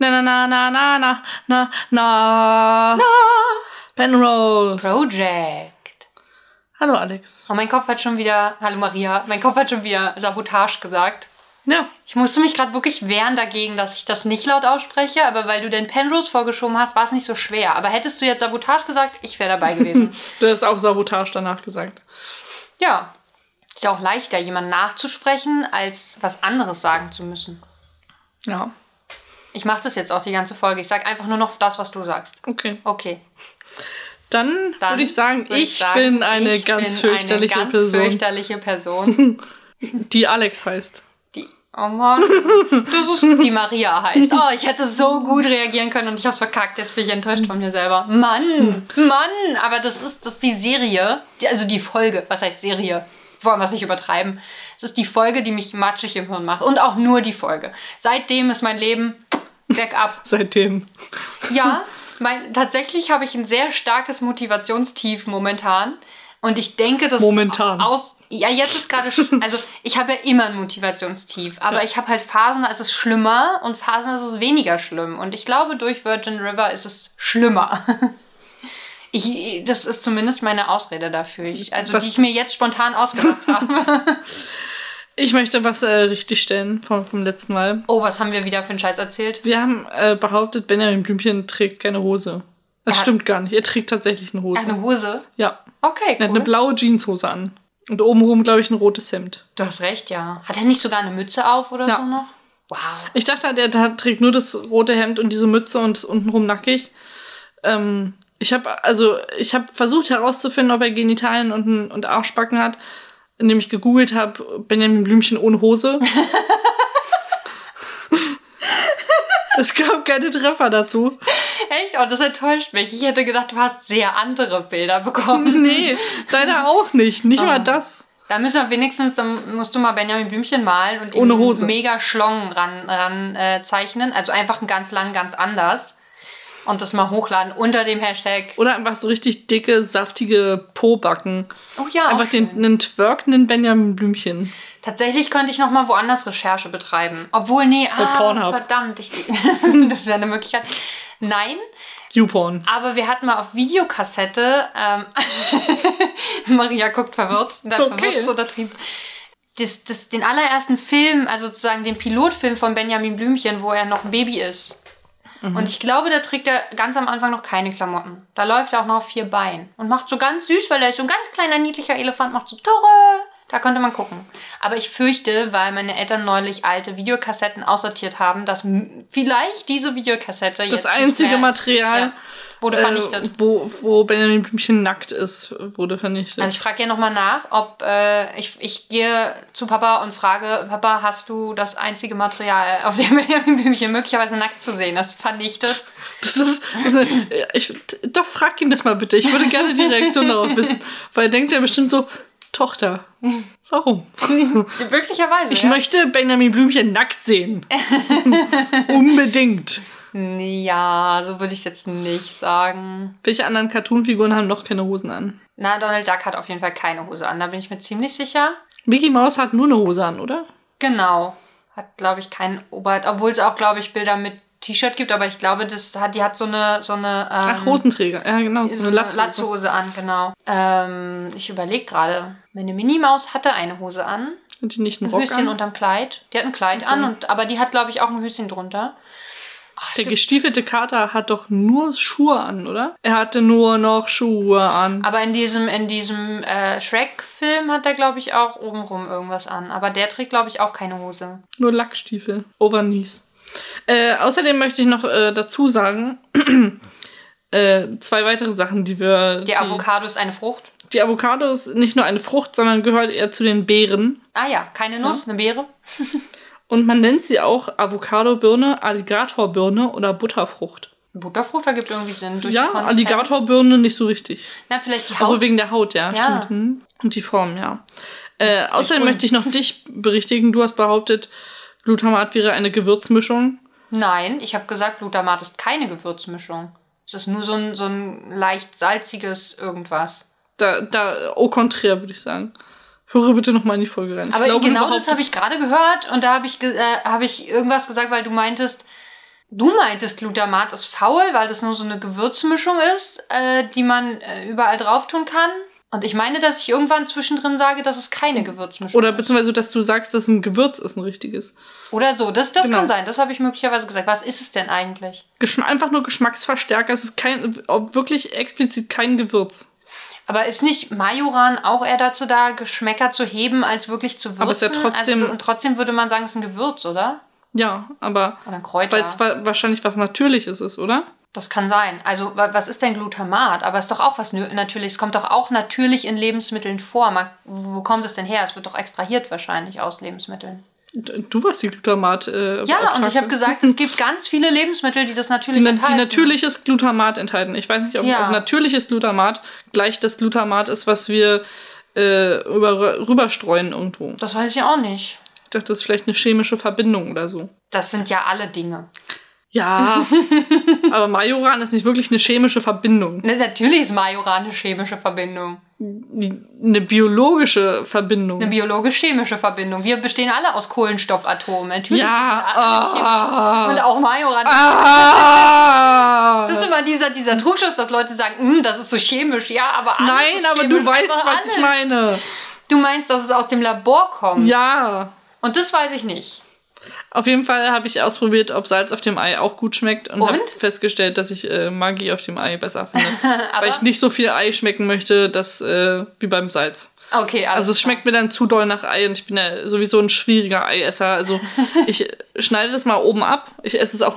Na, na, na, na, na, na, na, na. Na. Penrose. Project. Hallo, Alex. Oh, mein Kopf hat schon wieder, hallo Maria, mein Kopf hat schon wieder Sabotage gesagt. Ja, Ich musste mich gerade wirklich wehren dagegen, dass ich das nicht laut ausspreche, aber weil du den Penrose vorgeschoben hast, war es nicht so schwer. Aber hättest du jetzt Sabotage gesagt, ich wäre dabei gewesen. du hast auch Sabotage danach gesagt. ja. Ist ja auch leichter, jemanden nachzusprechen, als was anderes sagen zu müssen. Ja, Ich mache das jetzt auch die ganze Folge. Ich sage einfach nur noch das, was du sagst. okay. Okay. Dann, Dann würde ich sagen, würd ich sagen, bin eine ich ganz bin fürchterliche eine ganz Person, fürchterliche Person. die Alex heißt. Die, oh Mann, das ist die Maria heißt. Oh, ich hätte so gut reagieren können und ich hab's verkackt. Jetzt bin ich enttäuscht von mir selber. Mann, Mann, aber das ist, das ist die Serie, die, also die Folge. Was heißt Serie? Wollen wir es nicht übertreiben. Es ist die Folge, die mich matschig im Hirn macht. Und auch nur die Folge. Seitdem ist mein Leben bergab. Seitdem. Ja, mein, tatsächlich habe ich ein sehr starkes Motivationstief momentan. Und ich denke, dass Momentan. aus. Ja, jetzt ist gerade. Also, ich habe ja immer ein Motivationstief. Aber Ja. ich habe halt Phasen, da ist es schlimmer und Phasen, da ist es weniger schlimm. Und ich glaube, durch Virgin River ist es schlimmer. Ich, das ist zumindest meine Ausrede dafür. Ich, also, Was- die ich mir jetzt spontan ausgedacht habe. Ich möchte was äh, richtig stellen vom, vom letzten Mal. Oh, was haben wir wieder für einen Scheiß erzählt? Wir haben äh, behauptet, Benjamin Blümchen trägt keine Hose. Das Er hat- stimmt gar nicht. Er trägt tatsächlich eine Hose. Eine Hose? Ja. Okay, Er hat eine cool. blaue Jeanshose an. Und obenrum, glaube ich, ein rotes Hemd. Du hast recht, ja. Hat er nicht sogar eine Mütze auf oder Ja. so noch? Wow. Ich dachte, der, der trägt nur das rote Hemd und diese Mütze und ist untenrum nackig. Ähm, ich habe also ich habe versucht herauszufinden, ob er Genitalien und, und Arschbacken hat, indem ich gegoogelt habe, Benjamin Blümchen ohne Hose. es gab keine Treffer dazu. Echt? Oh, das enttäuscht mich. Ich hätte gedacht, du hast sehr andere Bilder bekommen. Nee, leider auch nicht. Nicht mal Oh. das. Da müssen wir wenigstens, dann musst du mal Benjamin Blümchen malen und Ohne Hose. mega Schlong ran, ran äh, zeichnen. Also einfach einen ganz lang, ganz anders. Und das mal hochladen unter dem Hashtag. Oder einfach so richtig dicke, saftige Po-Backen. Oh ja, Einfach den, einen twerkenden Benjamin Blümchen. Tatsächlich könnte ich noch mal woanders Recherche betreiben. Obwohl, nee, ah, Pornhub. verdammt. Ich, das wäre eine Möglichkeit. Nein, YouPorn. Aber wir hatten mal auf Videokassette, ähm, Maria guckt verwirrt, da Okay. verwirrt so untertrieben. Das, das, den allerersten Film, also sozusagen den Pilotfilm von Benjamin Blümchen, wo er noch ein Baby ist. Und ich glaube, da trägt er ganz am Anfang noch keine Klamotten. Da läuft er auch noch auf vier Beinen und macht so ganz süß, weil er ist so ein ganz kleiner, niedlicher Elefant, macht so Tore. Da könnte man gucken. Aber ich fürchte, weil meine Eltern neulich alte Videokassetten aussortiert haben, dass vielleicht diese Videokassette jetzt Das einzige mehr, Material, Ja, wurde vernichtet. Äh, wo, wo Benjamin Blümchen nackt ist, wurde vernichtet. Also ich frage ja nochmal nach, ob äh, ich, ich gehe zu Papa und frage, Papa, hast du das einzige Material, auf dem Benjamin Blümchen möglicherweise nackt zu sehen ist, vernichtet? das ist, also, ich, doch, frag ihn das mal bitte. Ich würde gerne die Reaktion darauf wissen. Weil denkt er bestimmt so, Tochter, warum? Möglicherweise, Ich ja. möchte Benjamin Blümchen nackt sehen. Unbedingt. Ja, so würde ich jetzt nicht sagen. Welche anderen Cartoonfiguren haben noch keine Hosen an? Na, Donald Duck hat auf jeden Fall keine Hose an, da bin ich mir ziemlich sicher. Mickey Mouse hat nur eine Hose an, oder? Genau. Hat, glaube ich, keinen Oberhalt, obwohl es auch, glaube ich, Bilder mit T-Shirt gibt, aber ich glaube, das hat, die hat so eine, so eine, ähm, Ach, Hosenträger. Ja, genau. So So eine Latzhose. Latzhose an, genau. Ähm, ich überlege gerade. Meine Minimaus hatte eine Hose an. Hat die nicht einen Ein Rock Höschen an? unterm Kleid. Die hat ein Kleid Ach so. an, und, aber die hat, glaube ich, auch ein Höschen drunter. Ach, Der gestiefelte Kater hat doch nur Schuhe an, oder? Er hatte nur noch Schuhe an. aber in diesem, in diesem äh, Shrek-Film hat er, glaube ich, auch obenrum irgendwas an. Aber der trägt, glaube ich, auch keine Hose. Nur Lackstiefel. Overknees. Äh, außerdem möchte ich noch äh, dazu sagen, äh, zwei weitere Sachen, die wir. Der Avocado ist eine Frucht. Die Avocado ist nicht nur eine Frucht, sondern gehört eher zu den Beeren. Ah ja, keine Nuss, eine Beere. Und man nennt sie auch Avocado-Birne, Alligatorbirne oder Butterfrucht. Butterfrucht ergibt irgendwie Sinn. Durch die ja. Alligatorbirne nicht so richtig. Na, vielleicht die Haut. Also wegen der Haut, ja, Ja. stimmt. Hm. Und die Form, ja. Äh, außerdem möchte ich noch dich berichtigen. Du hast behauptet, Glutamat wäre eine Gewürzmischung. Nein, ich habe gesagt, Glutamat ist keine Gewürzmischung. Es ist nur so ein, so ein leicht salziges irgendwas. Da, da, au contraire, würde ich sagen. Höre bitte noch mal in die Folge rein. Ich Aber glaube, genau das habe ich gerade gehört und da habe ich, äh, hab ich irgendwas gesagt, weil du meintest, Du meintest, Glutamat ist faul, weil das nur so eine Gewürzmischung ist, äh, die man äh, überall drauf tun kann. Und ich meine, dass ich irgendwann zwischendrin sage, dass es keine Gewürzmischung Oder beziehungsweise, dass du sagst, dass ein Gewürz ist, ein richtiges. Oder so. Das, das Genau. kann sein. Das habe ich möglicherweise gesagt. Was ist es denn eigentlich? Geschm einfach nur Geschmacksverstärker. Es ist kein, wirklich explizit kein Gewürz. Aber ist nicht Majoran auch eher dazu da, Geschmäcker zu heben, als wirklich zu würzen? Aber ist ja trotzdem- Also, und trotzdem würde man sagen, es ist ein Gewürz, oder? Ja, aber Oder ein Kräuter. weil es wa- wahrscheinlich was Natürliches ist, oder? Das kann sein. Also, wa- was ist denn Glutamat? Aber es ist doch auch was Natürliches. Es kommt doch auch natürlich in Lebensmitteln vor. Man, wo kommt es denn her? Es wird doch extrahiert wahrscheinlich aus Lebensmitteln. D- Du warst die Glutamat. Äh, Ja, und ich habe gesagt, es gibt ganz viele Lebensmittel, die das natürlich die, na- die enthalten. natürliches Glutamat enthalten. Ich weiß nicht, ob, Ja. ob natürliches Glutamat gleich das Glutamat ist, was wir äh, über, rüberstreuen irgendwo. Das weiß ich auch nicht. Ich dachte, das ist vielleicht eine chemische Verbindung oder so. Das sind ja alle Dinge. Ja, aber Majoran ist nicht wirklich eine chemische Verbindung. Ne, natürlich ist Majoran eine chemische Verbindung. Eine biologische Verbindung. Eine biologisch-chemische Verbindung. Wir bestehen alle aus Kohlenstoffatomen. Natürlich ja. Und auch Majoran. Ah. Das ist immer dieser, dieser Trugschluss, dass Leute sagen, "Hm, das ist so chemisch. Ja, aber alles Nein, ist aber chemisch. du weißt, Aber was ich alles. meine. Du meinst, dass es aus dem Labor kommt. Ja. Und das weiß ich nicht. Auf jeden Fall habe ich ausprobiert, ob Salz auf dem Ei auch gut schmeckt und, Und? habe festgestellt, dass ich äh, Maggi auf dem Ei besser finde. Aber- weil ich nicht so viel Ei schmecken möchte, dass, äh, wie beim Salz. Okay, alles Also es klar. schmeckt mir dann zu doll nach Ei und ich bin ja sowieso ein schwieriger Eiesser. Also ich schneide das mal oben ab. Ich esse es auch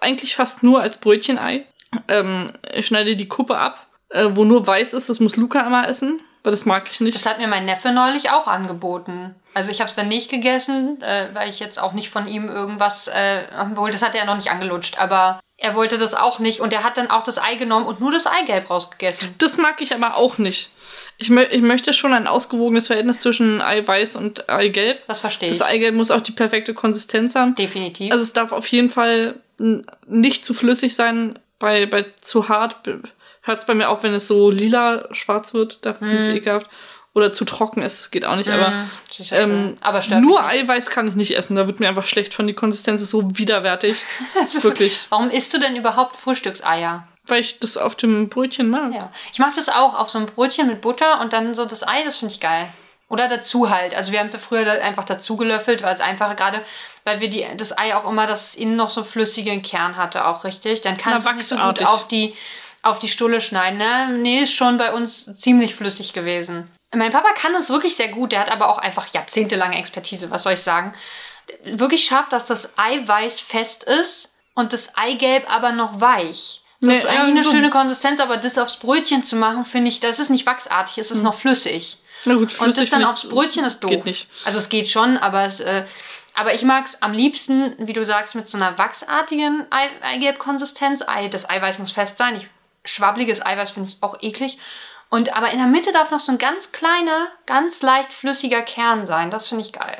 eigentlich fast nur als Brötchenei. Ähm, ich schneide die Kuppe ab, äh, wo nur weiß ist. Das muss Luca immer essen, weil das mag ich nicht. Das hat mir mein Neffe neulich auch angeboten. Also ich habe es dann nicht gegessen, äh, weil ich jetzt auch nicht von ihm irgendwas, äh, wohl, das hat er noch nicht angelutscht, aber er wollte das auch nicht und er hat dann auch das Ei genommen und nur das Eigelb rausgegessen. Das mag ich aber auch nicht. Ich, mö ich möchte schon ein ausgewogenes Verhältnis zwischen Eiweiß und Eigelb. Das verstehe ich. Das Eigelb muss auch die perfekte Konsistenz haben. Definitiv. Also es darf auf jeden Fall nicht zu flüssig sein. Bei, bei zu hart hört es bei mir auf, wenn es so lila schwarz wird. Da finde ich es ekelhaft. Oder zu trocken ist, das geht auch nicht. Aber Mm, das ist ja ähm, aber nur nicht. Eiweiß kann ich nicht essen. Da wird mir einfach schlecht von. Die Konsistenz ist so widerwärtig. Das ist- Wirklich. Warum isst du denn überhaupt Frühstückseier? Weil ich das auf dem Brötchen mag. Ja. Ich mag das auch auf so einem Brötchen mit Butter und dann so das Ei, das finde ich geil. Oder dazu halt. Also wir haben es ja früher einfach dazu gelöffelt, weil es einfach gerade, weil wir die, das Ei auch immer, dass es innen noch so flüssigen Kern hatte, auch richtig. Dann kannst du nicht so gut auf die, auf die Stulle schneiden. Ne? Nee, ist schon bei uns ziemlich flüssig gewesen. Mein Papa kann das wirklich sehr gut. Der hat aber auch einfach jahrzehntelange Expertise, was soll ich sagen. Wirklich schafft, dass das Eiweiß fest ist und das Eigelb aber noch weich. Das Nee, ist eigentlich eine so- schöne Konsistenz, aber das aufs Brötchen zu machen, finde ich, das ist nicht wachsartig, es ist noch flüssig. Na gut, Und das flüssig dann aufs Brötchen ist doof. Geht nicht. Also es geht schon, aber es, äh, aber ich mag es am liebsten, wie du sagst, mit so einer wachsartigen Ei Eigelb-Konsistenz. Ei, das Eiweiß muss fest sein. Ich, schwabbliges Eiweiß finde ich auch eklig. Und aber in der Mitte darf noch so ein ganz kleiner, ganz leicht flüssiger Kern sein. Das finde ich geil.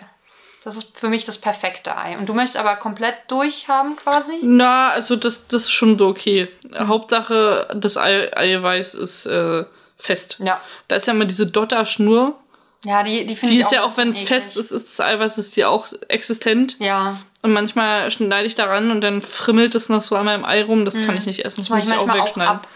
Das ist für mich das perfekte Ei. Und du möchtest aber komplett durchhaben quasi? Na, also das, das ist schon so okay. Hauptsache, das Ei Eiweiß ist äh, fest. Ja. Da ist ja immer diese Dotterschnur. Ja, die, die finde Die ich ist ja auch, wenn es fest ist, ist das Eiweiß ist die auch existent. Ja, Und manchmal schneide ich daran und dann frimmelt es noch so an meinem Ei rum. Das kann ich nicht essen. Mhm. Das mache ich muss manchmal auch, wegschneiden. ab.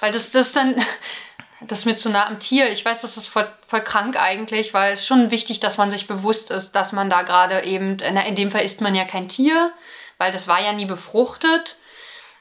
Weil das, das dann, das ist mir zu nah am Tier. Ich weiß, das ist voll, voll krank eigentlich, weil es schon wichtig, dass man sich bewusst ist, dass man da gerade eben, na, in dem Fall isst man ja kein Tier, weil das war ja nie befruchtet.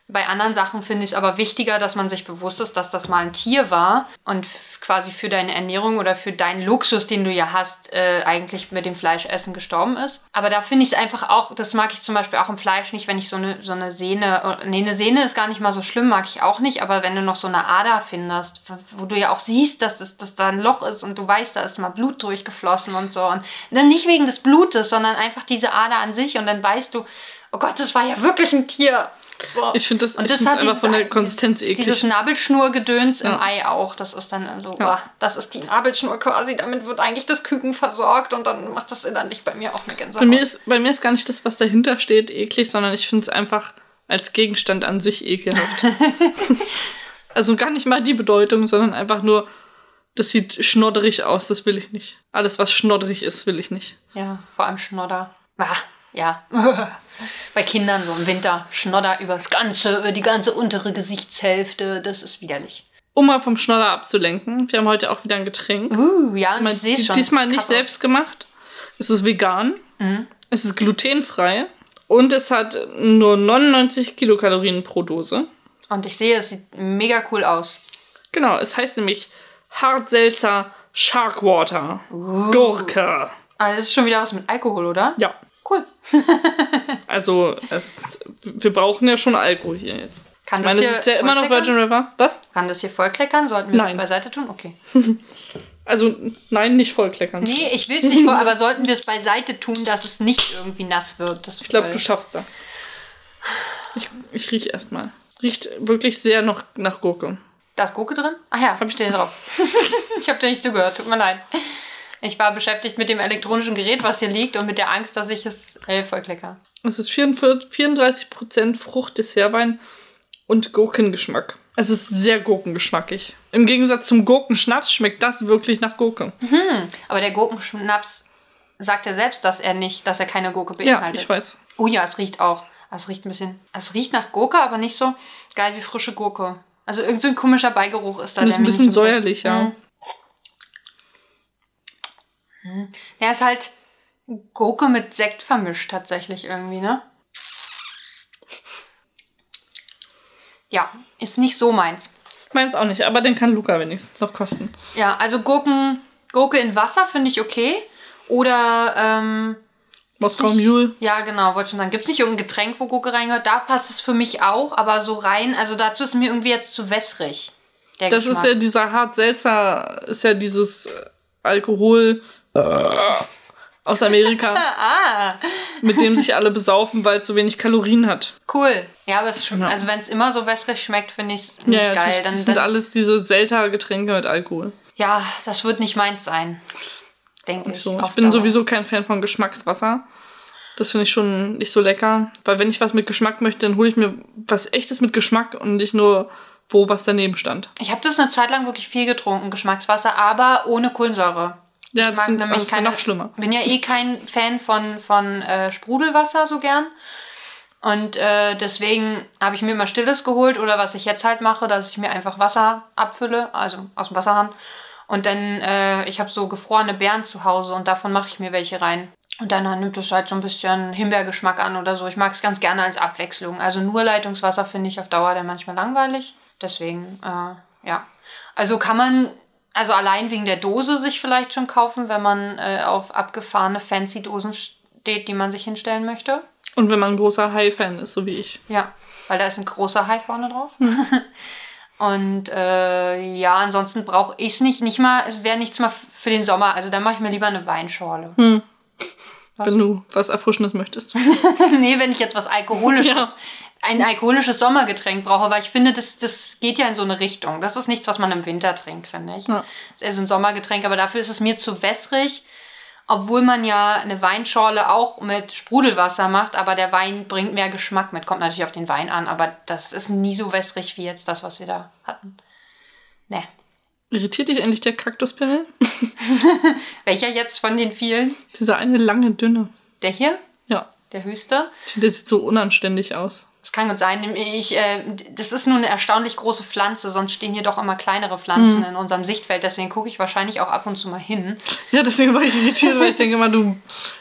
Bei anderen Sachen finde ich es aber wichtiger, dass man sich bewusst ist, dass das mal ein Tier war und quasi für deine Ernährung oder für deinen Luxus, den du ja hast, äh, eigentlich mit dem Fleischessen gestorben ist. Aber da finde ich es einfach auch, das mag ich zum Beispiel auch im Fleisch nicht, wenn ich so eine, so eine Sehne, äh, nee, eine Sehne ist gar nicht mal so schlimm, mag ich auch nicht, aber wenn du noch so eine Ader findest, wo- du ja auch siehst, dass, es, dass da ein Loch ist und du weißt, da ist mal Blut durchgeflossen und so. Und dann nicht wegen des Blutes, sondern einfach diese Ader an sich und dann weißt du, oh Gott, das war ja wirklich ein Tier. Boah. Ich finde das, Und das hat einfach von der Ei- Konsistenz dieses, eklig. dieses Nabelschnurgedöns im Ja. Ei auch. Das ist dann so, Ja. boah, das ist die Nabelschnur quasi. Damit wird eigentlich das Küken versorgt und dann macht das innerlich bei mir auch eine Gänsehaut. bei, mir ist, bei mir ist gar nicht das, was dahinter steht, eklig, sondern ich finde es einfach als Gegenstand an sich ekelhaft. also gar nicht mal die Bedeutung, sondern einfach nur, das sieht schnodderig aus, das will ich nicht. Alles, was schnodderig ist, will ich nicht. ja, vor allem Schnodder. Ah, ja. Bei Kindern so im Winter Schnodder über das ganze, über die ganze untere Gesichtshälfte. Das ist widerlich. Um mal vom Schnodder abzulenken, wir haben heute auch wieder ein Getränk. Uh, ja, und Mal- ich sehe schon. Diesmal es nicht aus. selbst gemacht. Es ist vegan. Mhm. Es ist glutenfrei. Und es hat nur 99 Kilokalorien pro Dose. Und ich sehe, es sieht mega cool aus. Genau, es heißt nämlich Hartselzer Sharkwater. Gurke. Also, das ist schon wieder was mit Alkohol, oder? Ja, Cool. also es, wir brauchen ja schon Alkohol hier jetzt. Kann Ich das meine, hier es ist ja immer noch? Virgin River. Was? Kann das hier vollkleckern? Sollten wir Nein. das beiseite tun? Okay. Also, nein, nicht vollkleckern. Nee, ich will es nicht vor, aber sollten wir es beiseite tun, dass es nicht irgendwie nass wird. Das Ich glaube, du schaffst das. Ich, ich rieche erstmal. Riecht wirklich sehr noch nach Gurke. Da ist Gurke drin? Ach ja, hab ich den drauf. ich habe dir nicht zugehört, tut mir leid. Ich war beschäftigt mit dem elektronischen Gerät, was hier liegt und mit der Angst, dass ich es äh, vollklecker. Es ist 44 34% Frucht, Dessertwein und Gurkengeschmack. Es ist sehr gurkengeschmackig. Im Gegensatz zum Gurkenschnaps schmeckt das wirklich nach Gurke. Aber der Gurkenschnaps sagt ja selbst, dass er nicht, dass er keine Gurke Ja, beinhaltet. ich weiß. Oh ja, es riecht auch. Es riecht ein bisschen. Es riecht nach Gurke, aber nicht so geil wie frische Gurke. Also irgend so ein komischer Beigeruch ist da. Das ist ein bisschen säuerlich, ja. Mhm. Mhm. Ja, ist halt Gurke mit Sekt vermischt tatsächlich irgendwie, ne? Ja, ist nicht so meins. Meins auch nicht, aber den kann Luca wenigstens noch kosten. Ja, also Gurken, Gurke in Wasser finde ich okay. Oder, ähm, Moskau Mule. ja, genau, wollte schon sagen. Gibt es nicht irgendein Getränk, wo Gurke reingehört? Da passt es für mich auch, aber so rein, also dazu ist mir irgendwie jetzt zu wässrig. Das Geschmack. ist ja dieser hart seltzer, ist ja dieses äh, Alkohol aus Amerika, Ah, mit dem sich alle besaufen, weil es so wenig Kalorien hat. cool. Ja, aber es ist schon, Ja. also wenn es immer so wässrig schmeckt, finde ich es nicht Ja, geil. die, Dann, sind dann, alles diese selter Getränke mit Alkohol. ja, das wird nicht meins sein. Denke ich. So, ich bin Dauer. sowieso kein Fan von Geschmackswasser. Das finde ich schon nicht so lecker. Weil wenn ich was mit Geschmack möchte, dann hole ich mir was echtes mit Geschmack und nicht nur, wo was daneben stand. Ich habe das eine Zeit lang wirklich viel getrunken, Geschmackswasser, aber ohne Kohlensäure. Ja, Ich das, mag sind, nämlich das ja keine- noch schlimmer. Bin ja eh kein Fan von, von äh, Sprudelwasser so gern. Und äh, deswegen habe ich mir immer Stilles geholt oder was ich jetzt halt mache, dass ich mir einfach Wasser abfülle, also aus dem Wasserhahn. Und dann, äh, ich habe so gefrorene Beeren zu Hause und davon mache ich mir welche rein. Und dann nimmt es halt so ein bisschen Himbeergeschmack an oder so. Ich mag es ganz gerne als Abwechslung. Also nur Leitungswasser finde ich auf Dauer dann manchmal langweilig. Deswegen, äh, ja. Also kann man, also allein wegen der Dose sich vielleicht schon kaufen, wenn man äh, auf abgefahrene fancy Dosen steht, die man sich hinstellen möchte. Und wenn man ein großer Hai-Fan ist, so wie ich. Ja, weil da ist ein großer Hai vorne drauf. Und äh, ja, ansonsten brauche ich es nicht. Nicht mal, es wäre nichts mal für den Sommer. Also dann mache ich mir lieber eine Weinschorle. Hm. Wenn du was Erfrischendes möchtest. nee, wenn ich jetzt was Alkoholisches, Ja. Ein alkoholisches Sommergetränk brauche, weil ich finde, das, das geht ja in so eine Richtung. Das ist nichts, was man im Winter trinkt, finde ich. Ja. Das ist eher so ein Sommergetränk, aber dafür ist es mir zu wässrig. Obwohl man ja eine Weinschorle auch mit Sprudelwasser macht, aber der Wein bringt mehr Geschmack mit. Kommt natürlich auf den Wein an, aber das ist nie so wässrig wie jetzt das, was wir da hatten. Ne. Irritiert dich endlich der Kaktuspimmel? Welcher jetzt von den vielen? Dieser eine lange, dünne. Der hier? Der höchste? Der sieht so unanständig aus. Das kann gut sein. Ich, äh, das ist nur eine erstaunlich große Pflanze, sonst stehen hier doch immer kleinere Pflanzen Mhm. in unserem Sichtfeld. Deswegen gucke ich wahrscheinlich auch ab und zu mal hin. Ja, deswegen war ich irritiert, weil ich denke immer, du.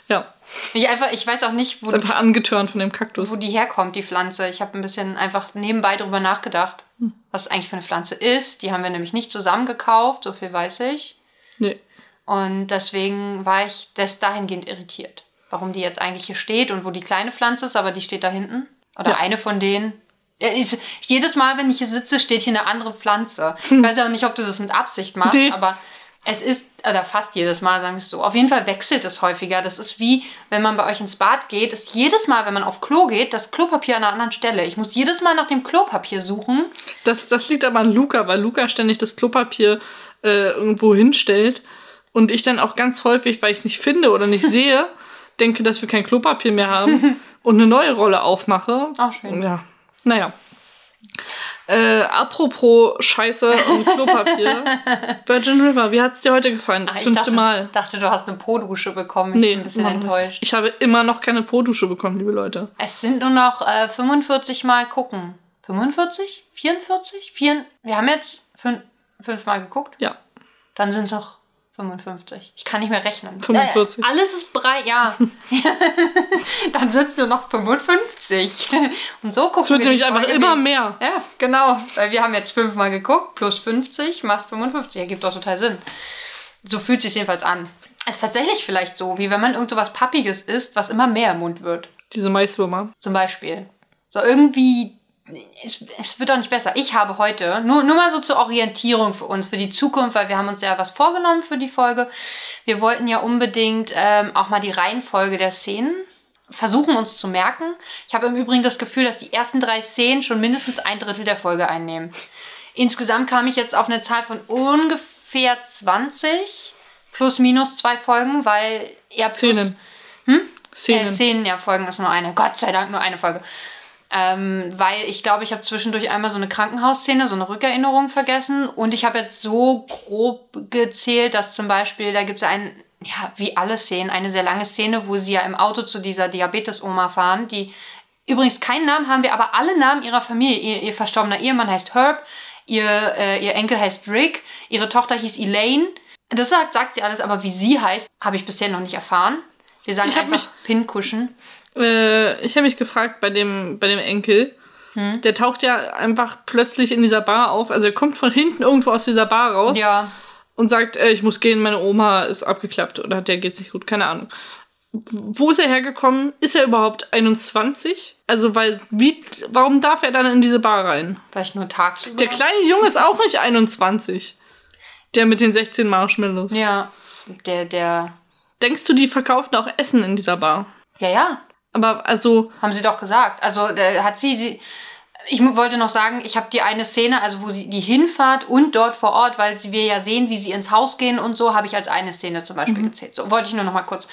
Ja. Ich, einfach, ich weiß auch nicht, wo, Ist einfach angetörnt von dem Kaktus. wo die herkommt, die Pflanze. Ich habe ein bisschen einfach nebenbei drüber nachgedacht, Hm. was es eigentlich für eine Pflanze ist. Die haben wir nämlich nicht zusammen gekauft, so viel weiß ich. Nee. Und deswegen war ich das dahingehend irritiert. Warum die jetzt eigentlich hier steht und wo die kleine Pflanze ist, aber die steht da hinten. Oder Ja. eine von denen. Ja, ist, jedes Mal, wenn ich hier sitze, steht hier eine andere Pflanze. Ich weiß auch nicht, ob du das mit Absicht machst, Nee. aber es ist, oder fast jedes Mal, sagen wir es so. Auf jeden Fall wechselt es häufiger. Das ist wie, wenn man bei euch ins Bad geht, ist jedes Mal, wenn man auf Klo geht, das Klopapier an einer anderen Stelle. Ich muss jedes Mal nach dem Klopapier suchen. Das, das liegt aber an Luca, weil Luca ständig das Klopapier äh, irgendwo hinstellt. Und ich dann auch ganz häufig, weil ich es nicht finde oder nicht sehe, denke, dass wir kein Klopapier mehr haben und eine neue Rolle aufmache. Auch schön. Ja. Naja. Äh, apropos Scheiße und Klopapier. Virgin River, wie hat's dir heute gefallen? Das Ah, ich fünfte dachte, Mal. dachte, du hast eine Po-Dusche bekommen. Ich Nee, bin ein bisschen nicht. enttäuscht. Ich habe immer noch keine Po-Dusche bekommen, liebe Leute. Es sind nur noch äh, 45 Mal gucken. 45? 44? Vier, wir haben jetzt fün fünf Mal geguckt. Ja. Dann sind es noch 55. Ich kann nicht mehr rechnen. 45. Äh, alles ist breit, ja. Dann sitzt du noch 55. Und so gucken Es wird wir die nämlich einfach Folge immer mehr. Ja, genau. Weil wir haben jetzt fünfmal geguckt, plus 50 macht 55. Ergibt doch total Sinn. So fühlt sich jedenfalls an. Es ist tatsächlich vielleicht so, wie wenn man irgend so was Pappiges isst, was immer mehr im Mund wird. Diese Maiswürmer. Zum Beispiel. So irgendwie. Es, es wird doch nicht besser. Ich habe heute, nur, nur mal so zur Orientierung für uns, für die Zukunft, weil wir haben uns ja was vorgenommen für die Folge. Wir wollten ja unbedingt ähm, auch mal die Reihenfolge der Szenen versuchen uns zu merken. Ich habe im Übrigen das Gefühl, dass die ersten drei Szenen schon mindestens ein Drittel der Folge einnehmen. Insgesamt kam ich jetzt auf eine Zahl von ungefähr 20 plus minus zwei Folgen, weil ja plus, Szenen. Äh, Szenen. Szenen, ja, Folgen ist nur eine. Gott sei Dank nur eine Folge. Ähm, weil ich glaube, ich habe zwischendurch einmal so eine Krankenhausszene, so eine Rückerinnerung vergessen. Und ich habe jetzt so grob gezählt, dass zum Beispiel, da gibt es einen, ja, wie alle Szenen, eine sehr lange Szene, wo sie ja im Auto zu dieser Diabetes-Oma fahren, die übrigens keinen Namen haben wir, aber alle Namen ihrer Familie. Ihr, ihr verstorbener Ehemann heißt Herb, ihr, äh, ihr Enkel heißt Rick, ihre Tochter hieß Elaine. Das sagt, sagt sie alles, aber wie sie heißt, habe ich bisher noch nicht erfahren. Wir sagen Ich einfach mich- Pinkuschen. Äh, ich habe mich gefragt bei dem, bei dem Enkel. Hm? Der taucht ja einfach plötzlich in dieser Bar auf. Also er kommt von hinten irgendwo aus dieser Bar raus Ja, und sagt, äh, ich muss gehen, meine Oma ist abgeklappt oder der geht sich gut, keine Ahnung. Wo ist er hergekommen? Ist er überhaupt 21? Also, weil, wie, warum darf er dann in diese Bar rein? vielleicht nur tagsüber. Der kleine Junge ist auch nicht 21. Der mit den 16 Marshmallows. Ja, der, der. Denkst du, die verkaufen auch Essen in dieser Bar? Ja, ja, Aber also, haben sie doch gesagt. Also hat sie, sie. Ich wollte noch sagen, ich habe die eine Szene, also wo sie die Hinfahrt und dort vor Ort, weil sie, wir ja sehen, wie sie ins Haus gehen und so, habe ich als eine Szene zum Beispiel gezählt. So wollte ich nur noch mal kurz.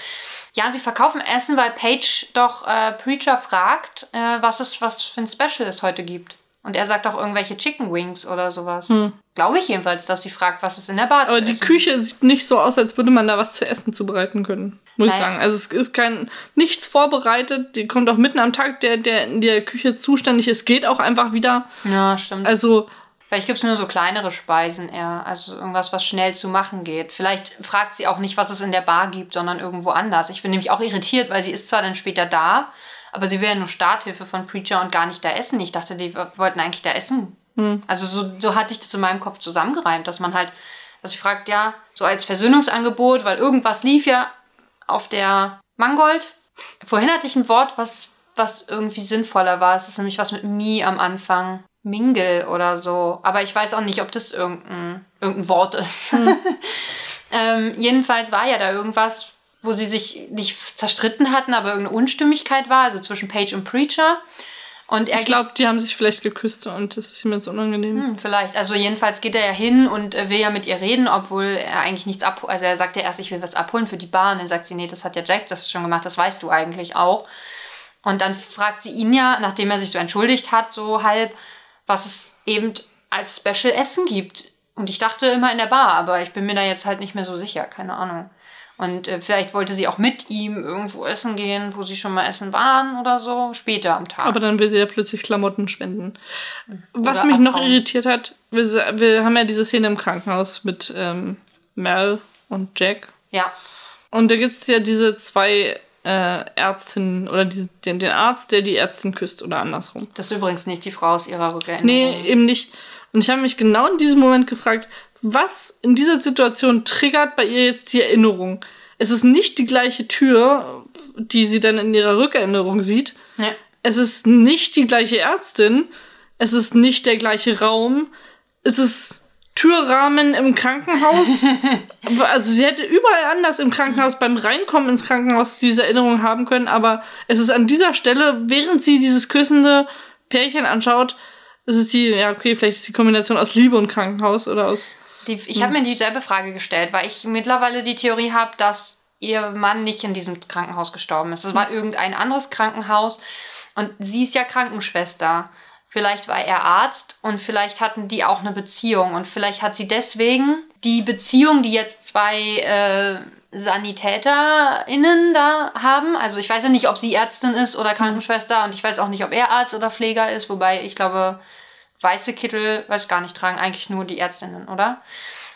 Ja, sie verkaufen Essen, weil Paige doch äh, Preacher fragt, äh, was es was für ein Special es heute gibt. Und er sagt auch irgendwelche Chicken Wings oder sowas. Glaube ich jedenfalls, dass sie fragt, was es in der Bar aber die essen Küche sieht nicht so aus, als würde man da was zu essen zubereiten können. Muss ich Naja. sagen. Also es ist kein nichts vorbereitet. Die kommt auch mitten am Tag, der, der in der Küche zuständig ist, geht auch einfach wieder. Ja, stimmt. Also, Vielleicht gibt es nur so kleinere Speisen eher, also irgendwas, was schnell zu machen geht. Vielleicht fragt sie auch nicht, was es in der Bar gibt, sondern irgendwo anders. Ich bin nämlich auch irritiert, weil sie ist zwar dann später da, aber sie will ja nur Starthilfe von Preacher und gar nicht da essen. Ich dachte, die wollten eigentlich da essen. Also so, so hatte ich das in meinem Kopf zusammengereimt, dass man halt, dass sie fragt, ja, so als Versöhnungsangebot, weil irgendwas lief ja auf der Mangold. Vorhin hatte ich ein Wort, was, was irgendwie sinnvoller war. Es ist nämlich was mit Mi am Anfang. Mingle oder so. Aber ich weiß auch nicht, ob das irgendein, irgendein Wort ist. ähm, jedenfalls war ja da irgendwas, wo sie sich nicht zerstritten hatten, aber irgendeine Unstimmigkeit war, also zwischen Paige und Preacher. Und er ich glaube, die haben sich vielleicht geküsst und das ist ihm jetzt unangenehm. hm, vielleicht. Also jedenfalls geht er ja hin und äh, will ja mit ihr reden, obwohl er eigentlich nichts abholen. Also er sagt ja erst, ich will was abholen für die Bar. Und dann sagt sie, nee, das hat ja Jack das schon gemacht, das weißt du eigentlich auch. Und dann fragt sie ihn ja, nachdem er sich so entschuldigt hat, so halb, was es eben als Special Essen gibt. Und ich dachte immer in der Bar, aber ich bin mir da jetzt halt nicht mehr so sicher, keine Ahnung. Und äh, vielleicht wollte sie auch mit ihm irgendwo essen gehen, wo sie schon mal essen waren oder so, später am Tag. Aber dann will sie ja plötzlich Klamotten spenden. Was Oder mich noch abhauen. irritiert hat, wir, wir haben ja diese Szene im Krankenhaus mit ähm, Mel und Jack. ja, Und da gibt's ja diese zwei äh, Ärztinnen oder diese, den, den Arzt, der die Ärztin küsst oder andersrum. das ist übrigens nicht die Frau aus ihrer Rückerinnerung. Nee, eben nicht. Und ich habe mich genau in diesem Moment gefragt, was in dieser Situation triggert bei ihr jetzt die Erinnerung? Es ist nicht die gleiche Tür, die sie dann in ihrer Rückerinnerung sieht. Nee. Es ist nicht die gleiche Ärztin. Es ist nicht der gleiche Raum. Es ist Türrahmen im Krankenhaus. Also sie hätte überall anders im Krankenhaus beim Reinkommen ins Krankenhaus diese Erinnerung haben können, aber es ist an dieser Stelle, während sie dieses küssende Pärchen anschaut, es ist die, ja, okay, vielleicht ist die Kombination aus Liebe und Krankenhaus oder aus. Die, ich habe mir dieselbe Frage gestellt, weil ich mittlerweile die Theorie habe, dass ihr Mann nicht in diesem Krankenhaus gestorben ist. Es war irgendein anderes Krankenhaus und sie ist ja Krankenschwester. Vielleicht war er Arzt und vielleicht hatten die auch eine Beziehung und vielleicht hat sie deswegen die Beziehung, die jetzt zwei äh, SanitäterInnen da haben. Also ich weiß ja nicht, ob sie Ärztin ist oder Krankenschwester und ich weiß auch nicht, ob er Arzt oder Pfleger ist, wobei ich glaube, weiße Kittel, weiß gar nicht, tragen eigentlich nur die Ärztinnen, oder?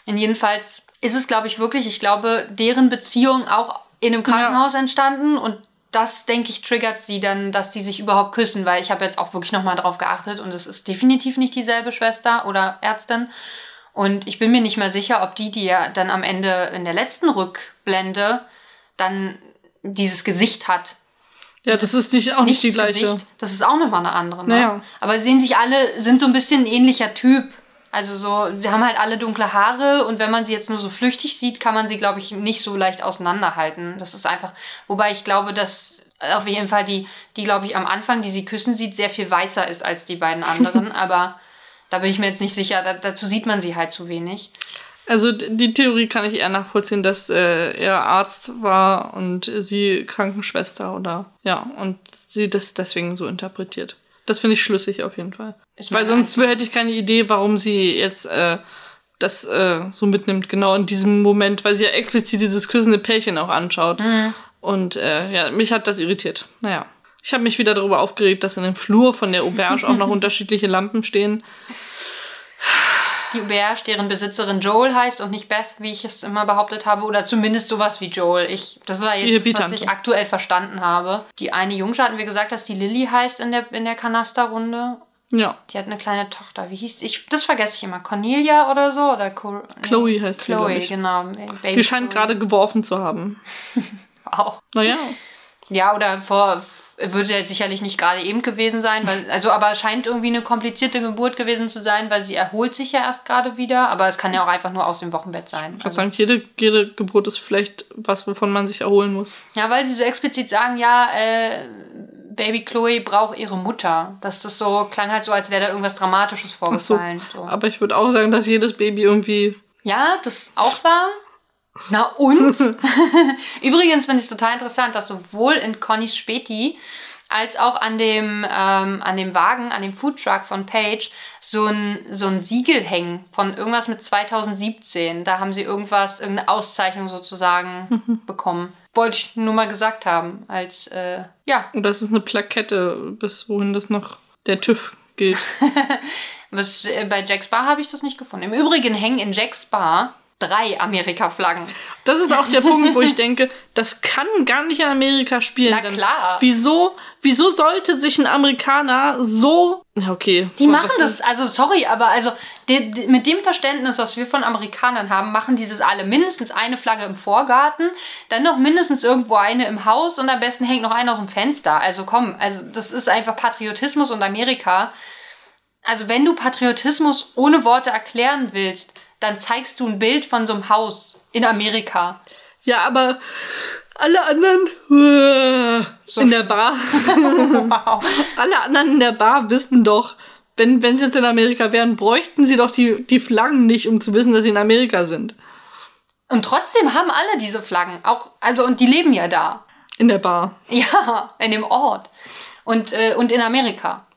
In jedenfalls ist es, glaube ich, wirklich, ich glaube, deren Beziehung auch in einem Krankenhaus ja. entstanden und das, denke ich, triggert sie dann, dass die sich überhaupt küssen, weil ich habe jetzt auch wirklich nochmal drauf geachtet und es ist definitiv nicht dieselbe Schwester oder Ärztin. Und ich bin mir nicht mehr sicher, ob die, die ja dann am Ende in der letzten Rückblende dann dieses Gesicht hat. Ja, das ist nicht, auch nicht die gleiche. Gesicht. Das ist auch nochmal eine andere. Ne? Naja. Aber sehen sich alle, sind so ein bisschen ein ähnlicher Typ. Also so, wir haben halt alle dunkle Haare und wenn man sie jetzt nur so flüchtig sieht, kann man sie, glaube ich, nicht so leicht auseinanderhalten. Das ist einfach, wobei ich glaube, dass auf jeden Fall die, die glaube ich am Anfang, die sie küssen sieht, sehr viel weißer ist als die beiden anderen. aber da bin ich mir jetzt nicht sicher. Da, dazu sieht man sie halt zu wenig. Also die Theorie kann ich eher nachvollziehen, dass äh, er Arzt war und sie Krankenschwester oder ja und sie das deswegen so interpretiert. Das finde ich schlüssig auf jeden Fall. Ich Weil sonst hätte ich keine Idee, warum sie jetzt äh, das äh, so mitnimmt, genau in diesem Moment, weil sie ja explizit dieses küssende Pärchen auch anschaut. Mhm. Und äh, ja, mich hat das irritiert. Naja. Ich habe mich wieder darüber aufgeregt, dass in dem Flur von der Auberge auch noch unterschiedliche Lampen stehen. Die Auberge, deren Besitzerin Joel heißt und nicht Beth, wie ich es immer behauptet habe, oder zumindest sowas wie Joel. Ich, das ist ja jetzt, das, was ich aktuell verstanden habe. Die eine Jungsche hatten wir gesagt, dass die Lilly heißt in der, in der Kanasterrunde. Ja. Die hat eine kleine Tochter. Wie hieß ich? Das vergesse ich immer. Cornelia oder so oder Co Chloe nee, heißt Chloe, sie, genau. Baby die scheint gerade geworfen zu haben. wow. Naja. Ja, oder vor würde ja sicherlich nicht gerade eben gewesen sein, weil, also aber scheint irgendwie eine komplizierte Geburt gewesen zu sein, weil sie erholt sich ja erst gerade wieder, aber es kann ja auch einfach nur aus dem Wochenbett sein. Ich also. sagen, jede, jede Geburt ist vielleicht was, wovon man sich erholen muss. Ja, weil sie so explizit sagen, ja, äh, Baby Chloe braucht ihre Mutter. Dass das so klang halt so, als wäre da irgendwas Dramatisches vorgefallen. So. So. Aber ich würde auch sagen, dass jedes Baby irgendwie. Ja, das auch war. Na und? Übrigens finde ich es total interessant, dass sowohl in Connys Späti als auch an dem, ähm, an dem Wagen, an dem Foodtruck von Page, so ein, so ein Siegel hängen von irgendwas mit 2017. Da haben sie irgendwas, irgendeine Auszeichnung sozusagen bekommen. Wollte ich nur mal gesagt haben, als, äh, ja. Und das ist eine Plakette, bis wohin das noch der TÜV gilt. Was, äh, bei Jack's Bar habe ich das nicht gefunden. Im Übrigen hängen in Jack's Bar drei Amerika-Flaggen. Das ist auch der Punkt, wo ich denke, das kann gar nicht in Amerika spielen. Na klar. Wieso, wieso sollte sich ein Amerikaner so. Okay. Die machen das, also sorry, aber also die, die, mit dem Verständnis, was wir von Amerikanern haben, machen dieses alle mindestens eine Flagge im Vorgarten, dann noch mindestens irgendwo eine im Haus und am besten hängt noch eine aus dem Fenster. Also komm, also das ist einfach Patriotismus und Amerika. Also wenn du Patriotismus ohne Worte erklären willst, dann zeigst du ein Bild von so einem Haus in Amerika. Ja, aber alle anderen uh, so. in der Bar. wow. Alle anderen in der Bar wissen doch, wenn wenn sie jetzt in Amerika wären, bräuchten sie doch die, die Flaggen nicht, um zu wissen, dass sie in Amerika sind. Und trotzdem haben alle diese Flaggen. Auch, also, und die leben ja da. In der Bar. Ja, in dem Ort. Und, äh, und in Amerika.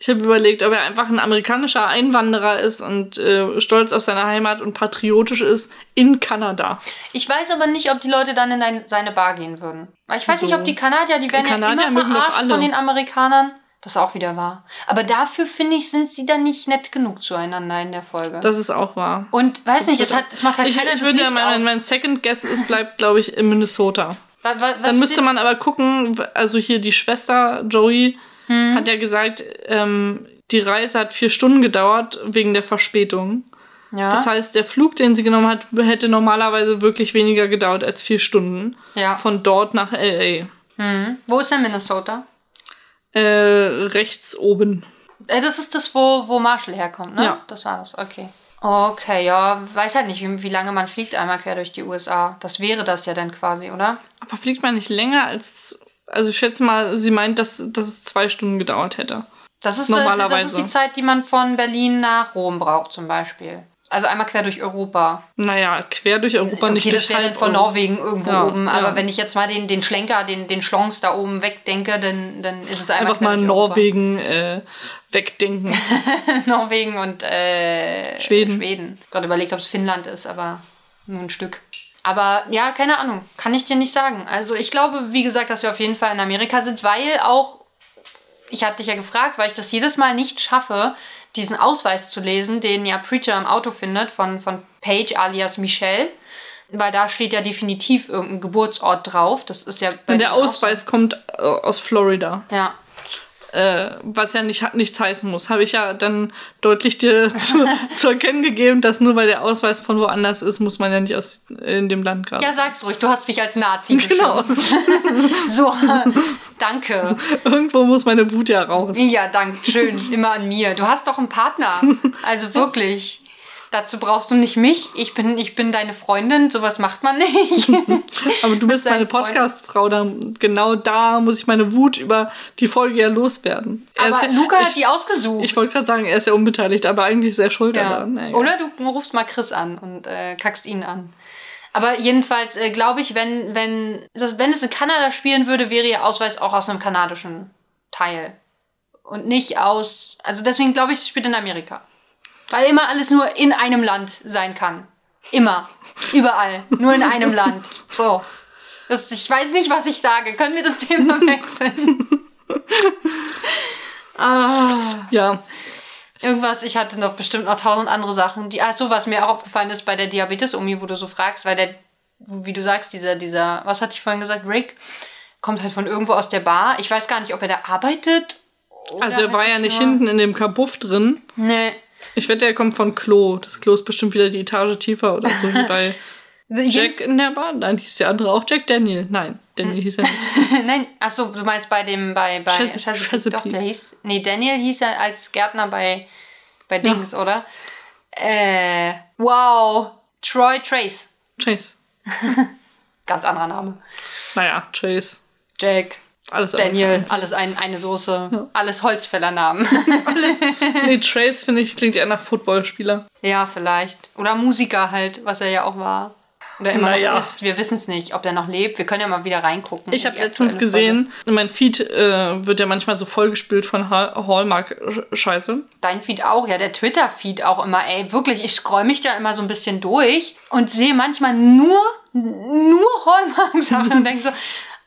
Ich habe überlegt, ob er einfach ein amerikanischer Einwanderer ist und äh, stolz auf seine Heimat und patriotisch ist in Kanada. Ich weiß aber nicht, ob die Leute dann in ein, seine Bar gehen würden. Weil ich weiß so. nicht, ob die Kanadier, die werden Kanadier ja immer verarscht von den Amerikanern. Das auch wieder wahr. Aber dafür, finde ich, sind sie dann nicht nett genug zueinander in der Folge. Das ist auch wahr. Und weiß nicht, es, hat, es macht halt ich, keiner Ich würde ja, mein, mein Second Guess ist, bleibt, glaube ich, in Minnesota. Was, was, dann müsste man aber gucken, also hier die Schwester Joey hm. hat ja gesagt, ähm, die Reise hat vier Stunden gedauert wegen der Verspätung. Ja. Das heißt, der Flug, den sie genommen hat, hätte normalerweise wirklich weniger gedauert als vier Stunden. Ja. Von dort nach LA. Hm. Wo ist denn Minnesota? Äh, rechts oben. Äh, das ist das, wo, wo Marshall herkommt, ne? Ja. Das war das, okay. Okay, ja, weiß halt nicht, wie, wie lange man fliegt einmal quer durch die USA. Das wäre das ja dann quasi, oder? Aber fliegt man nicht länger als. Also ich schätze mal, sie meint, dass, dass es zwei Stunden gedauert hätte. Das ist, normalerweise. Äh, das ist die Zeit, die man von Berlin nach Rom braucht, zum Beispiel. Also einmal quer durch Europa. Naja, quer durch Europa Okay, nicht das durch wäre dann von. Norwegen irgendwo Ja, oben. Aber ja. wenn ich jetzt mal den, den Schlenker, den, den Schlons da oben wegdenke, dann, dann ist es Einfach quer mal. Norwegen äh, wegdenken. Norwegen und äh, Schweden. Schweden. Gerade überlegt, ob es Finnland ist, aber nur ein Stück. Aber ja, keine Ahnung. Kann ich dir nicht sagen. Also ich glaube, wie gesagt, dass wir auf jeden Fall in Amerika sind, weil auch, ich hatte dich ja gefragt, weil ich das jedes Mal nicht schaffe, diesen Ausweis zu lesen, den ja Preacher im Auto findet von, von Paige alias Michelle. Weil da steht ja definitiv irgendein Geburtsort drauf. Das ist ja Und der. Ausweis kommt äh, aus Florida. Ja. Äh, was ja nicht, nichts heißen muss. Habe ich ja dann deutlich dir zu, zu erkennen gegeben, dass nur weil der Ausweis von woanders ist, muss man ja nicht aus in dem Land gerade. Ja, sag's ruhig, du hast mich als Nazi genau. So, danke. Irgendwo muss meine Wut ja raus. Ja, danke, schön. Immer an mir. Du hast doch einen Partner. Also wirklich. Dazu brauchst du nicht mich. Ich bin, ich bin deine Freundin. Sowas macht man nicht. Aber du bist meine Freund. Podcast-Frau, da, genau da muss ich meine Wut über die Folge ja loswerden. Er Aber ja, Luca hat ich, die ausgesucht. ich wollte gerade sagen, er ist ja unbeteiligt, aber eigentlich sehr schuld ja. daran. Egal. Oder du rufst mal Chris an und äh, kackst ihn an. Aber jedenfalls äh, glaube ich, wenn, wenn, das, wenn es in Kanada spielen würde, wäre ihr Ausweis auch aus einem kanadischen Teil. Und nicht aus. Also deswegen glaube ich, es spielt in Amerika. Weil immer alles nur in einem Land sein kann. Immer. Überall. Nur in einem Land. So. Das, ich weiß nicht, was ich sage. Können wir das Thema wechseln? ah. Ja, Irgendwas, ich hatte noch bestimmt noch tausend andere Sachen. Die, ach so, was mir auch aufgefallen ist bei der Diabetes-Umi, wo du so fragst, weil der, wie du sagst, dieser, dieser, was hatte ich vorhin gesagt, Rick, kommt halt von irgendwo aus der Bar. Ich weiß gar nicht, ob er da arbeitet. also er halt war ja wirklich nicht hinten in dem Kabuff drin. Nee. Ich wette, er kommt von Klo. Das Klo ist bestimmt wieder die Etage tiefer oder so wie bei jeden- Jack in der Bar. Nein, hieß der andere auch Jack Daniel. Nein, Daniel hieß er nicht. Nein, ach so, du meinst bei dem, bei, bei Chesa- Chesapeake. Chesapeake. Doch, der hieß, nee, Daniel hieß ja als Gärtner bei, bei Dings, oder? Äh, wow. Troy Trace. Chase. Ganz anderer Name. Naja, Chase. Jack. Alles Daniel, alles ein, eine Soße, alles Holzfällernamen. Nee, Trace, finde ich, klingt eher nach Footballspieler. ja, vielleicht. Oder Musiker halt, was er ja auch war. Oder immer Naja. noch ist. Wir wissen es nicht, ob der noch lebt. Wir können ja mal wieder reingucken. Ich habe letztens gesehen, mein Feed äh, wird ja manchmal so vollgespült von Ha- Hallmark-Scheiße. Folge. Dein Feed auch, ja, der Twitter-Feed auch immer. Ey, wirklich, ich scroll mich da immer so ein bisschen durch und sehe manchmal nur, nur Hallmark-Sachen und denke so,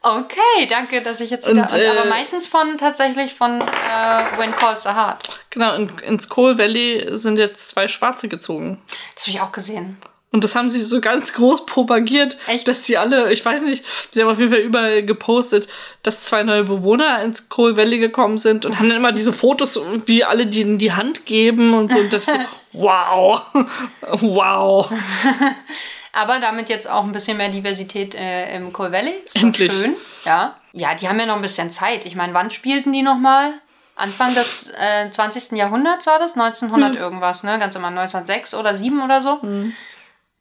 okay, danke, dass ich jetzt wieder... Und, Und, aber äh, meistens von, tatsächlich von äh, When Calls the Heart. Genau, in, ins Coal Valley sind jetzt zwei Schwarze gezogen. Das habe ich auch gesehen. Und das haben sie so ganz groß propagiert, Echt? dass die alle, ich weiß nicht, sie haben auf jeden Fall überall gepostet, dass zwei neue Bewohner ins Coal Valley gekommen sind und haben dann immer diese Fotos, wie alle denen die Hand geben und so. Und das so, wow, wow. Aber damit jetzt auch ein bisschen mehr Diversität äh, im Coal Valley. Ist Endlich. Schön. Ja. ja, die haben ja noch ein bisschen Zeit. Ich meine, wann spielten die nochmal? Anfang des äh, 20. Jahrhunderts war das? 1900 irgendwas, ne? Ganz immer 1906 oder 7 oder so.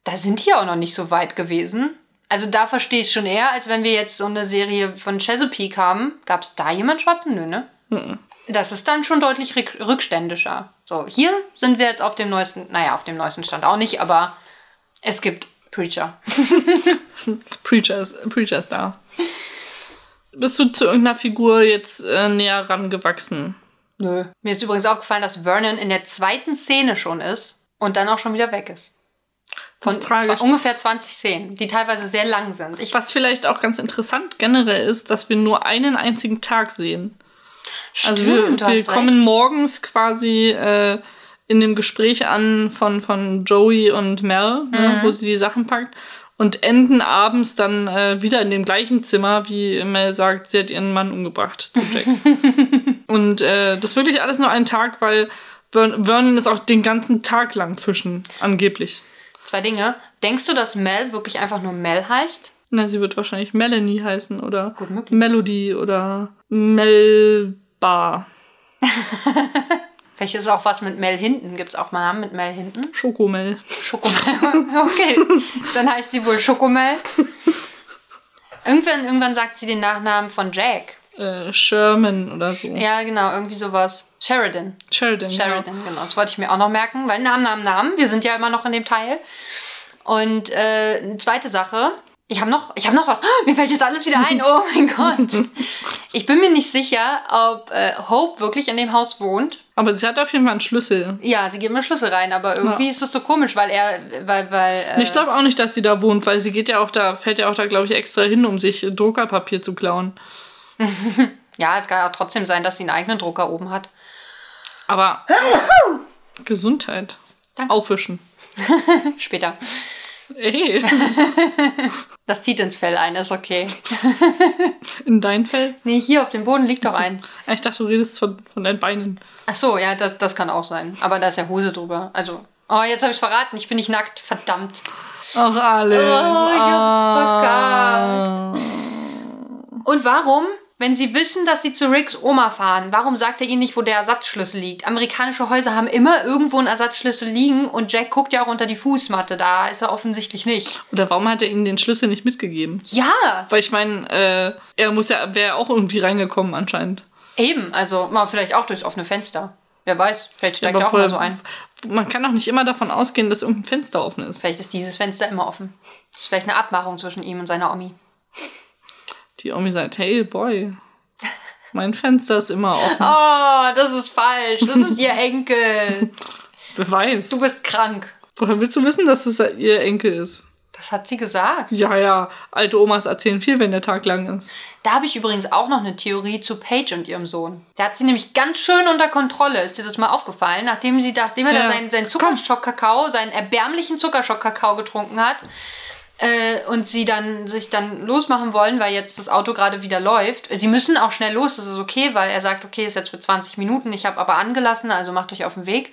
Da sind die auch noch nicht so weit gewesen. Also da verstehe ich schon eher, als wenn wir jetzt so eine Serie von Chesapeake haben. Gab es da jemand Schwarzen? Nö, ne? Das ist dann schon deutlich rück rückständischer. So, hier sind wir jetzt auf dem neuesten, naja, auf dem neuesten Stand auch nicht, aber es gibt Preacher. Preacher ist, Preacher ist da. Bist du zu irgendeiner Figur jetzt äh, näher rangewachsen? Nö. Mir ist übrigens aufgefallen, dass Vernon in der zweiten Szene schon ist und dann auch schon wieder weg ist. Von Das ist ungefähr 20 Szenen, die teilweise sehr lang sind. Ich, Was vielleicht auch ganz interessant generell ist, dass wir nur einen einzigen Tag sehen. Also wir, Stimmt, du wir hast kommen recht. morgens quasi äh, in dem Gespräch an von, von Joey und Mel, ne, Mhm. wo sie die Sachen packt. Und enden abends dann äh, wieder in dem gleichen Zimmer, wie Mel sagt, sie hat ihren Mann umgebracht zu Jack. und äh, das ist wirklich alles nur ein Tag, weil Vern Vernon ist auch den ganzen Tag lang fischen, angeblich. Zwei Dinge. Denkst du, dass Mel wirklich einfach nur Mel heißt? Na, sie wird wahrscheinlich Melanie heißen oder. Melody oder Melba. Vielleicht ist auch was mit Mel hinten. Gibt es auch mal Namen mit Mel hinten? Schokomel. Schokomel. okay, dann heißt sie wohl Schokomel. Irgendwann, irgendwann sagt sie den Nachnamen von Jack. äh, Sherman oder so. Ja, genau, irgendwie sowas. Sheridan. Sheridan. Sheridan, genau. Das wollte ich mir auch noch merken, weil Namen, Namen, Namen. Wir sind ja immer noch in dem Teil. Und äh, eine zweite Sache. Ich habe noch, ich habe noch was. Oh, mir fällt jetzt alles wieder ein. Oh mein Gott. Ich bin mir nicht sicher, ob äh, Hope wirklich in dem Haus wohnt. Aber sie hat auf jeden Fall einen Schlüssel. Ja, sie gibt mir Schlüssel rein, aber irgendwie Ja. ist es so komisch, weil er, weil, weil. Äh, Ich glaube auch nicht, dass sie da wohnt, weil sie geht ja auch da, fährt ja auch da, glaube ich, extra hin, um sich Druckerpapier zu klauen. ja, es kann ja auch trotzdem sein, dass sie einen eigenen Drucker oben hat. Aber Gesundheit. Danke. Aufwischen. Später. Ey, Das zieht ins Fell ein, ist okay. in dein Fell? Nee, hier auf dem Boden liegt doch eins. Ich dachte, du redest von, von deinen Beinen. Ach so, ja, das, das kann auch sein. Aber da ist ja Hose drüber. Also, oh, jetzt habe ich verraten. Ich bin nicht nackt. Verdammt. Ach, alle. Oh, ich hab's Ah. Und warum, wenn sie wissen, dass sie zu Ricks Oma fahren, warum sagt er ihnen nicht, wo der Ersatzschlüssel liegt? Amerikanische Häuser haben immer irgendwo einen Ersatzschlüssel liegen und Jack guckt ja auch unter die Fußmatte. Da ist er offensichtlich nicht. Oder warum hat er ihnen den Schlüssel nicht mitgegeben? Ja, Weil ich meine, äh, er muss ja, wäre auch irgendwie reingekommen anscheinend. eben. Also, mal vielleicht auch durchs offene Fenster. Wer weiß, vielleicht steigt er auch mal so ein. Man kann auch nicht immer davon ausgehen, dass irgendein Fenster offen ist. Vielleicht ist dieses Fenster immer offen. Das ist vielleicht eine Abmachung zwischen ihm und seiner Omi. Die Omi sagt, hey Boy, mein Fenster ist immer offen. Oh, das ist falsch. Das ist ihr Enkel. Wer weiß. Du bist krank. Woher willst du wissen, dass es ihr Enkel ist? Das hat sie gesagt. Ja, ja, alte Omas erzählen viel, wenn der Tag lang ist. Da habe ich übrigens auch noch eine Theorie zu Paige und ihrem Sohn. Der hat sie nämlich ganz schön unter Kontrolle. Ist dir das mal aufgefallen? Nachdem sie, nachdem er Ja. da seinen, seinen Zuckerschock-Kakao, seinen erbärmlichen Zuckerschock-Kakao getrunken hat, äh, und sie dann sich dann losmachen wollen, weil jetzt das Auto gerade wieder läuft. Sie müssen auch schnell los, das ist okay, weil er sagt, okay, ist jetzt für 20 Minuten, ich habe aber angelassen, also macht euch auf den Weg.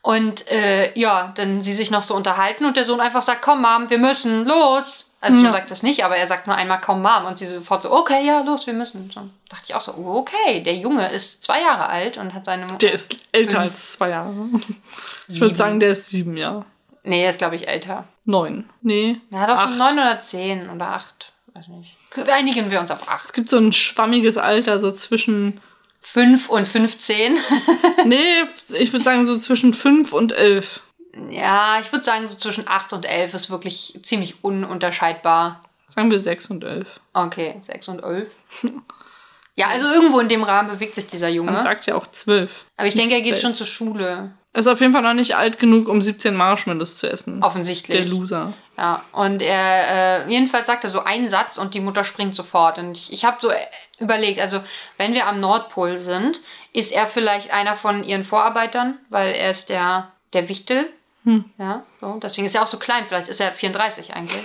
Und äh, ja, dann sie sich noch so unterhalten und der Sohn einfach sagt, komm Mom, wir müssen, los. Also Ja. so sagt das nicht, aber er sagt nur einmal komm Mom und sie sofort so, okay, ja, los, wir müssen. So dachte ich auch so, okay, der Junge ist zwei Jahre alt und hat seine Der ist älter als zwei Jahre. Ich würde sagen, der ist sieben Jahre. Nee, er ist, glaube ich, älter. Neun. Nee. Er hat auch schon acht. neun oder zehn oder acht. Weiß nicht. Einigen wir uns auf acht. Es gibt so ein schwammiges Alter, so zwischen. Fünf und 15. Nee, ich würde sagen, so zwischen fünf und elf. ja, ich würde sagen, so zwischen acht und elf ist wirklich ziemlich ununterscheidbar. Sagen wir sechs und elf. Okay, sechs und elf. Ja, also irgendwo in dem Rahmen bewegt sich dieser Man Junge. sagt ja auch zwölf. Aber ich denke, er geht schon zur Schule. Er ist auf jeden Fall noch nicht alt genug, um 17 Marshmallows zu essen. Offensichtlich. Der Loser. Ja, und er, äh, jedenfalls sagt er so einen Satz und die Mutter springt sofort. Und ich, ich habe so äh, überlegt, also wenn wir am Nordpol sind, ist er vielleicht einer von ihren Vorarbeitern, weil er ist der, der Wichtel. Hm. Ja, so. Deswegen ist er auch so klein. Vielleicht ist er 34 eigentlich.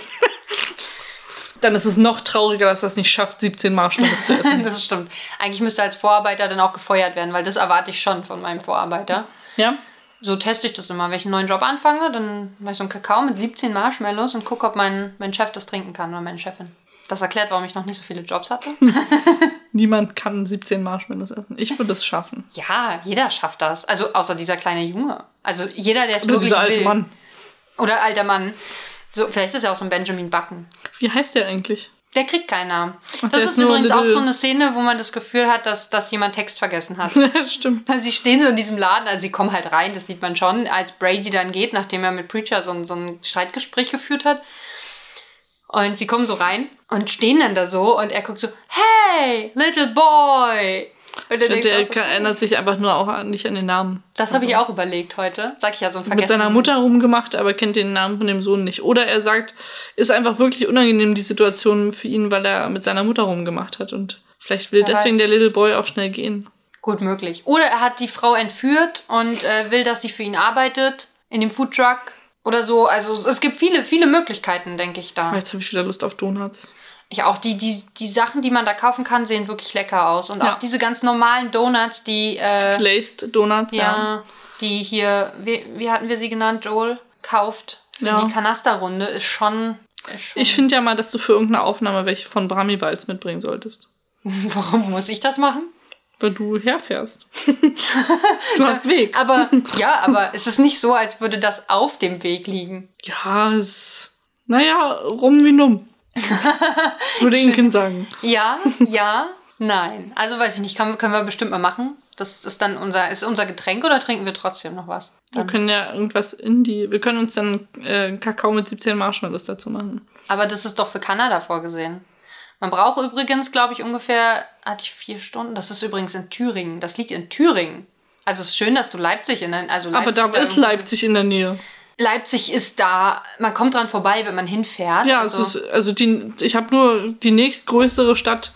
Dann ist es noch trauriger, dass er es nicht schafft, 17 Marshmallows zu essen. das stimmt. Eigentlich müsste er als Vorarbeiter dann auch gefeuert werden, weil das erwarte ich schon von meinem Vorarbeiter. ja? So teste ich das immer. Wenn ich einen neuen Job anfange, dann mache ich so einen Kakao mit 17 Marshmallows und gucke, ob mein, mein Chef das trinken kann oder meine Chefin. Das erklärt, warum ich noch nicht so viele Jobs hatte. Niemand kann 17 Marshmallows essen. Ich würde es schaffen. Ja, jeder schafft das. Also außer dieser kleine Junge. Also jeder, der es wirklich dieser alte will. Mann. Oder alter Mann. So, vielleicht ist er auch so ein Benjamin Button. Wie heißt der eigentlich? Der kriegt keinen Namen. Ach, das ist, übrigens auch so eine Szene, wo man das Gefühl hat, dass, dass jemand Text vergessen hat. Stimmt. Also sie stehen so in diesem Laden, also sie kommen halt rein, das sieht man schon, als Brady dann geht, nachdem er mit Preacher so ein, so ein Streitgespräch geführt hat. Und sie kommen so rein und stehen dann da so und er guckt so, hey, little boy. Und dann Der, kann- erinnert sich einfach nur auch nicht an den Namen. das habe ich auch überlegt heute. Sag ich ja so ein Mit seiner Mutter rumgemacht, aber kennt den Namen von dem Sohn nicht. Oder er sagt, ist einfach wirklich unangenehm, die Situation für ihn, weil er mit seiner Mutter rumgemacht hat. Und vielleicht will Wer deswegen weiß. der Little Boy auch schnell gehen. Gut möglich. Oder er hat die Frau entführt und äh, will, dass sie für ihn arbeitet in dem Foodtruck oder so. Also es gibt viele, viele Möglichkeiten, denke ich da. Jetzt habe ich wieder Lust auf Donuts. Ich auch, die, die, die Sachen, die man da kaufen kann, sehen wirklich lecker aus. Und Ja. auch diese ganz normalen Donuts, die, äh, Glazed Donuts, ja. ja, die hier, wie, wie hatten wir sie genannt, Joel, kauft für Ja. die Kanasterrunde, ist schon, ist schon. Ich finde ja mal, dass du für irgendeine Aufnahme welche von Brahmi Balls mitbringen solltest. Warum muss ich das machen? Weil du herfährst. du hast Weg. Aber, ja, aber es ist nicht so, als würde das auf dem Weg liegen. Ja, es. Naja, rum wie numm. Würde Inken sagen. Ja, ja. Nein, also weiß ich nicht, kann, können wir bestimmt mal machen. Das ist dann unser, ist unser Getränk oder trinken wir trotzdem noch was? Wir können ja irgendwas in die. Wir können uns dann äh, Kakao mit 17 Marshmallows dazu machen. Aber das ist doch für Kanada vorgesehen. Man braucht übrigens, glaube ich, ungefähr, hatte ich vier Stunden. Das ist übrigens in Thüringen. Das liegt in Thüringen. Also es ist schön, dass du Leipzig in der, also Aber da ist Leipzig in der Nähe. Leipzig ist da, man kommt dran vorbei, wenn man hinfährt. Ja, also, es ist, also die, ich habe nur die nächstgrößere Stadt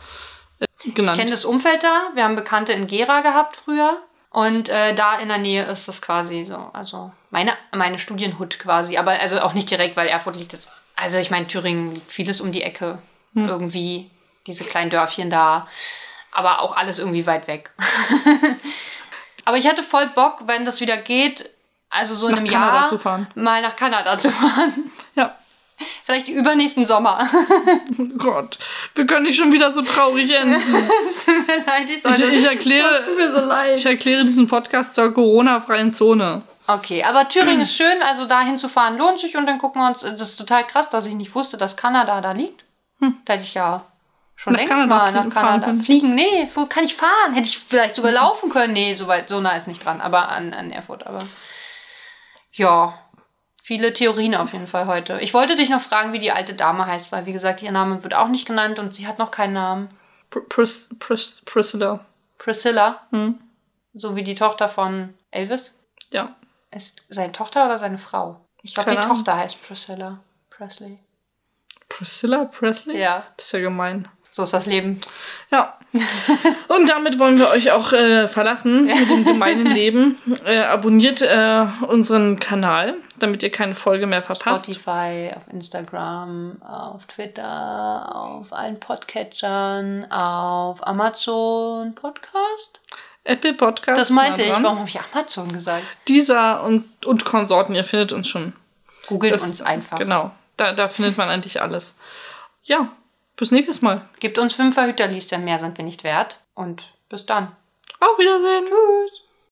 äh, genannt. Ich kenne das Umfeld da. Wir haben Bekannte in Gera gehabt früher. Und äh, da in der Nähe ist das quasi so, also meine, meine Studienhut quasi. Aber also auch nicht direkt, weil Erfurt liegt jetzt. Also ich meine, Thüringen liegt vieles um die Ecke. Hm. Irgendwie diese kleinen Dörfchen da. Aber auch alles irgendwie weit weg. aber ich hatte voll Bock, wenn das wieder geht, also so in Nach einem Kanada Jahr zu fahren. mal nach Kanada zu fahren. Ja. Vielleicht übernächsten Sommer. Oh Gott, wir können nicht schon wieder so traurig enden. Es tut mir leid, ich Ich, sollte. ich, erkläre, Das tut mir so leid. ich erkläre diesen Podcast zur Corona-freien Zone. Okay, aber Thüringen ist schön, also dahin zu fahren lohnt sich und dann gucken wir uns. Das ist total krass, dass ich nicht wusste, dass Kanada da liegt. Da hätte ich ja schon Nach längst Kanada mal nach fahren Kanada können. fliegen. Nee, wo kann ich fahren? Hätte ich vielleicht sogar laufen können. Nee, so weit, so nah ist nicht dran, aber an, an Erfurt. Aber ja, viele Theorien auf jeden Fall heute. Ich wollte dich noch fragen, wie die alte Dame heißt, weil wie gesagt, ihr Name wird auch nicht genannt und sie hat noch keinen Namen. Pr Pris Pris Priscilla. Priscilla, Hm? so wie die Tochter von Elvis. Ja. Ist seine Tochter oder seine Frau? Ich glaube, die. Tochter heißt Priscilla Presley. Priscilla Presley? Ja, Das ist ja gemein. So ist das Leben. Ja. Und damit wollen wir euch auch äh, verlassen mit dem gemeinen Leben. Äh, abonniert äh, unseren Kanal, damit ihr keine Folge mehr verpasst. Spotify, auf Instagram, auf Twitter, auf allen Podcatchern, auf Amazon Podcast. Apple Podcast. Das meinte ich. Warum habe ich Amazon gesagt? Dieser und, und Konsorten, ihr findet uns schon. Googelt Das- uns einfach. Genau. Da, da findet man eigentlich alles. Ja, bis nächstes Mal. Gebt uns fünf Verhüterlies, denn mehr sind wir nicht wert. Und bis dann. Auf Wiedersehen. Tschüss.